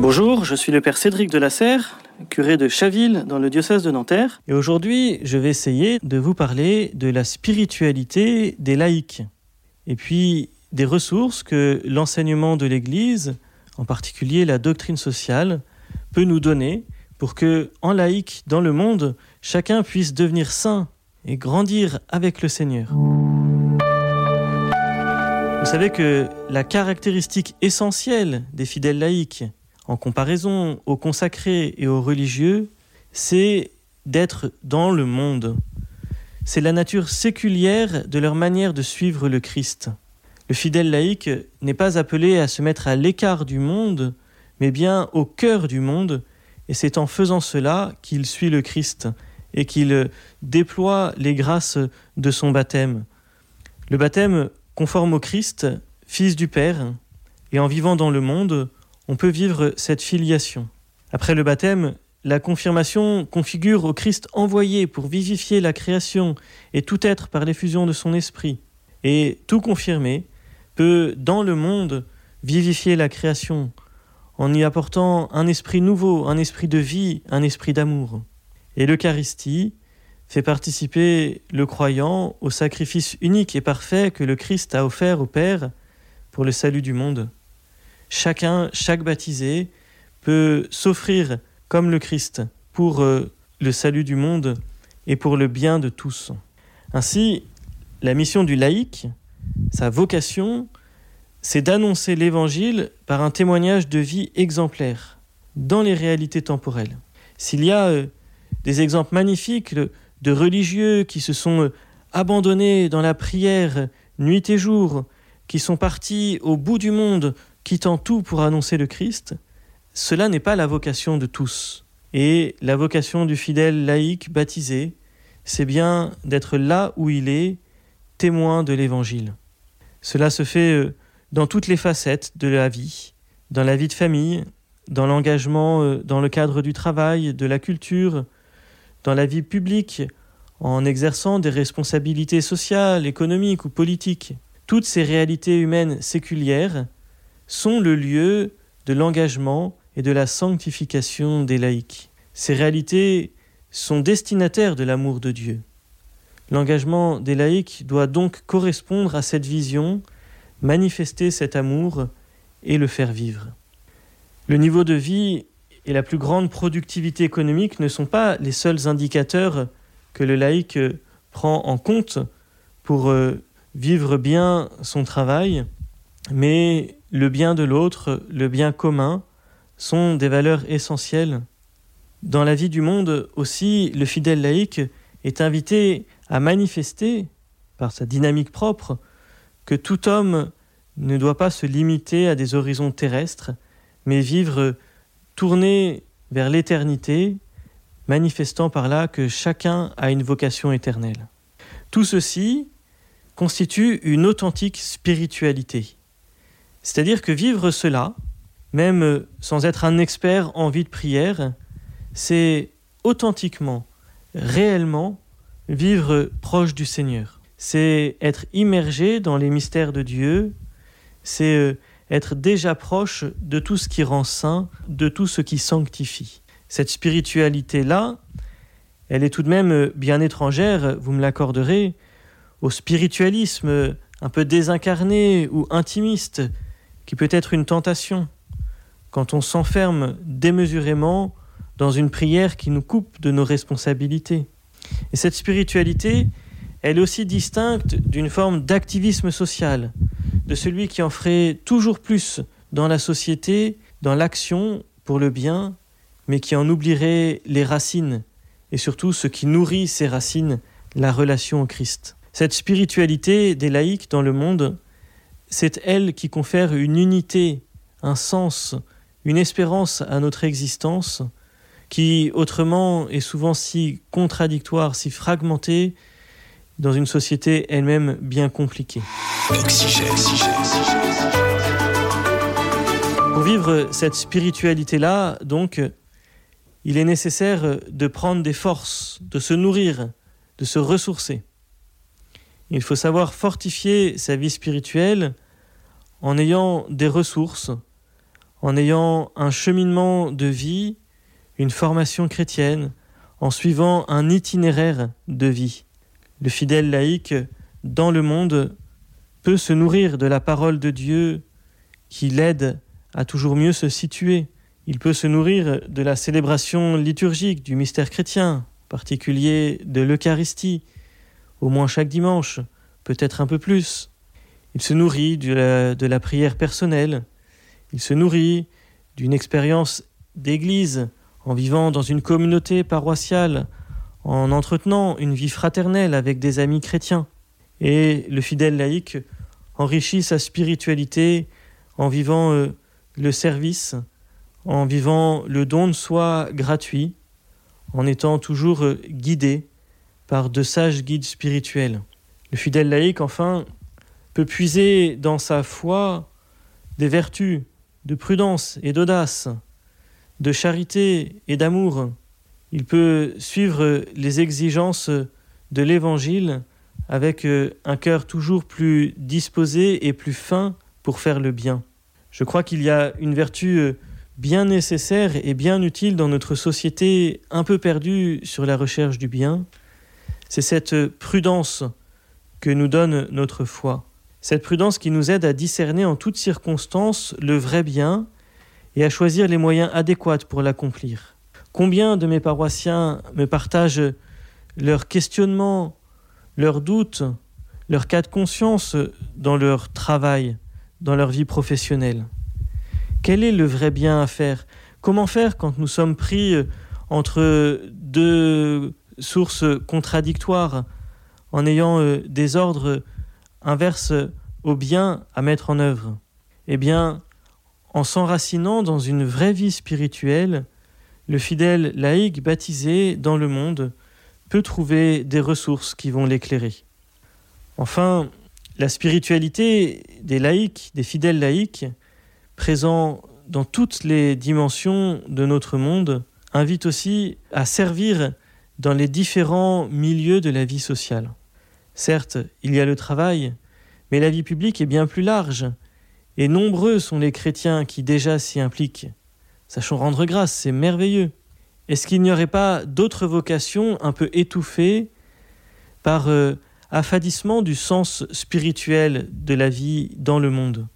Bonjour, je suis le père Cédric de la Serre, curé de Chaville dans le diocèse de Nanterre. Et aujourd'hui, je vais essayer de vous parler de la spiritualité des laïcs. Et puis des ressources que l'enseignement de l'Église, en particulier la doctrine sociale, peut nous donner pour que, en laïc, dans le monde, chacun puisse devenir saint et grandir avec le Seigneur. Vous savez que la caractéristique essentielle des fidèles laïcs, en comparaison aux consacrés et aux religieux, c'est d'être dans le monde. C'est la nature séculière de leur manière de suivre le Christ. Le fidèle laïc n'est pas appelé à se mettre à l'écart du monde, mais bien au cœur du monde, et c'est en faisant cela qu'il suit le Christ et qu'il déploie les grâces de son baptême. Le baptême conforme au Christ, Fils du Père, et en vivant dans le monde, on peut vivre cette filiation. Après le baptême, la confirmation configure au Christ envoyé pour vivifier la création et tout être par l'effusion de son esprit. Et tout confirmé peut, dans le monde, vivifier la création en y apportant un esprit nouveau, un esprit de vie, un esprit d'amour. Et l'Eucharistie fait participer le croyant au sacrifice unique et parfait que le Christ a offert au Père pour le salut du monde. Chacun, chaque baptisé, peut s'offrir comme le Christ pour euh, le salut du monde et pour le bien de tous. Ainsi, la mission du laïc, sa vocation, c'est d'annoncer l'Évangile par un témoignage de vie exemplaire dans les réalités temporelles. S'il y a euh, des exemples magnifiques de religieux qui se sont euh, abandonnés dans la prière nuit et jour, qui sont partis au bout du monde, quittant tout pour annoncer le Christ, cela n'est pas la vocation de tous. Et la vocation du fidèle laïque baptisé, c'est bien d'être là où il est, témoin de l'Évangile. Cela se fait euh, dans toutes les facettes de la vie, dans la vie de famille, dans l'engagement euh, dans le cadre du travail, de la culture, dans la vie publique, en exerçant des responsabilités sociales, économiques ou politiques. Toutes ces réalités humaines séculières sont le lieu de l'engagement et de la sanctification des laïcs. Ces réalités sont destinataires de l'amour de Dieu. L'engagement des laïcs doit donc correspondre à cette vision manifester cet amour et le faire vivre. Le niveau de vie et la plus grande productivité économique ne sont pas les seuls indicateurs que le laïc prend en compte pour euh, vivre bien son travail, mais le bien de l'autre, le bien commun, sont des valeurs essentielles. Dans la vie du monde aussi, le fidèle laïc est invité à manifester, par sa dynamique propre, que tout homme ne doit pas se limiter à des horizons terrestres, mais vivre tourné vers l'éternité, manifestant par là que chacun a une vocation éternelle. Tout ceci constitue une authentique spiritualité. C'est-à-dire que vivre cela, même sans être un expert en vie de prière, c'est authentiquement, réellement vivre proche du Seigneur c'est être immergé dans les mystères de Dieu, c'est euh, être déjà proche de tout ce qui rend saint, de tout ce qui sanctifie. Cette spiritualité-là, elle est tout de même bien étrangère, vous me l'accorderez, au spiritualisme un peu désincarné ou intimiste, qui peut être une tentation, quand on s'enferme démesurément dans une prière qui nous coupe de nos responsabilités. Et cette spiritualité, elle est aussi distincte d'une forme d'activisme social, de celui qui en ferait toujours plus dans la société, dans l'action pour le bien, mais qui en oublierait les racines, et surtout ce qui nourrit ces racines, la relation au Christ. Cette spiritualité des laïcs dans le monde, c'est elle qui confère une unité, un sens, une espérance à notre existence, qui autrement est souvent si contradictoire, si fragmentée, dans une société elle-même bien compliquée. Pour vivre cette spiritualité-là, donc, il est nécessaire de prendre des forces, de se nourrir, de se ressourcer. Il faut savoir fortifier sa vie spirituelle en ayant des ressources, en ayant un cheminement de vie, une formation chrétienne, en suivant un itinéraire de vie. Le fidèle laïque dans le monde peut se nourrir de la parole de Dieu qui l'aide à toujours mieux se situer. Il peut se nourrir de la célébration liturgique du mystère chrétien, particulier de l'Eucharistie, au moins chaque dimanche, peut-être un peu plus. Il se nourrit de la, prière personnelle, il se nourrit d'une expérience d'Église en vivant dans une communauté paroissiale, en entretenant une vie fraternelle avec des amis chrétiens. Et le fidèle laïque enrichit sa spiritualité en vivant euh, le service, en vivant le don de soi gratuit, en étant toujours euh, guidé par de sages guides spirituels. Le fidèle laïque, enfin, peut puiser dans sa foi des vertus de prudence et d'audace, de charité et d'amour. Il peut suivre les exigences de l'Évangile avec euh, un cœur toujours plus disposé et plus fin pour faire le bien. Je crois qu'il y a une vertu euh, bien nécessaire et bien utile dans notre société un peu perdue sur la recherche du bien. C'est cette prudence que nous donne notre foi. Cette prudence qui nous aide à discerner en toutes circonstances le vrai bien et à choisir les moyens adéquats pour l'accomplir. Combien de mes paroissiens me partagent leurs questionnements, leurs doutes, leurs cas de conscience dans leur travail, dans leur vie professionnelle? Quel est le vrai bien à faire? Comment faire quand nous sommes pris entre deux sources contradictoires en ayant euh, des ordres inverses au bien à mettre en œuvre Eh bien, en s'enracinant dans une vraie vie spirituelle, le fidèle laïque baptisé dans le monde peut trouver des ressources qui vont l'éclairer. Enfin, la spiritualité des laïcs, des fidèles laïcs, présents dans toutes les dimensions de notre monde, invite aussi à servir dans les différents milieux de la vie sociale. Certes, il y a le travail, mais la vie publique est bien plus large, et nombreux sont les chrétiens qui déjà s'y impliquent. Sachons rendre grâce, c'est merveilleux. Est-ce qu'il n'y aurait pas d'autres vocations un peu étouffées par euh, affadissement du sens spirituel de la vie dans le monde?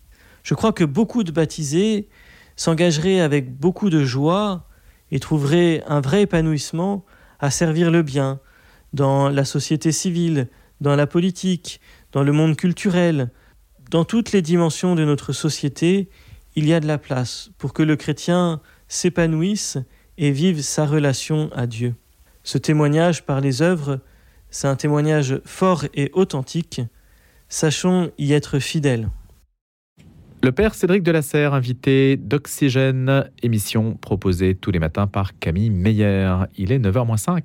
Je crois que beaucoup de baptisés s'engageraient avec beaucoup de joie et trouveraient un vrai épanouissement à servir le bien dans la société civile, dans la politique, dans le monde culturel, dans toutes les dimensions de notre société, il y a de la place pour que le chrétien s'épanouisse et vive sa relation à Dieu. Ce témoignage par les œuvres, c'est un témoignage fort et authentique. Sachons y être fidèles. Le père Cédric Delasserre, invité d'Oxygène, émission proposée tous les matins par Camille Meyer. Il est 9h05.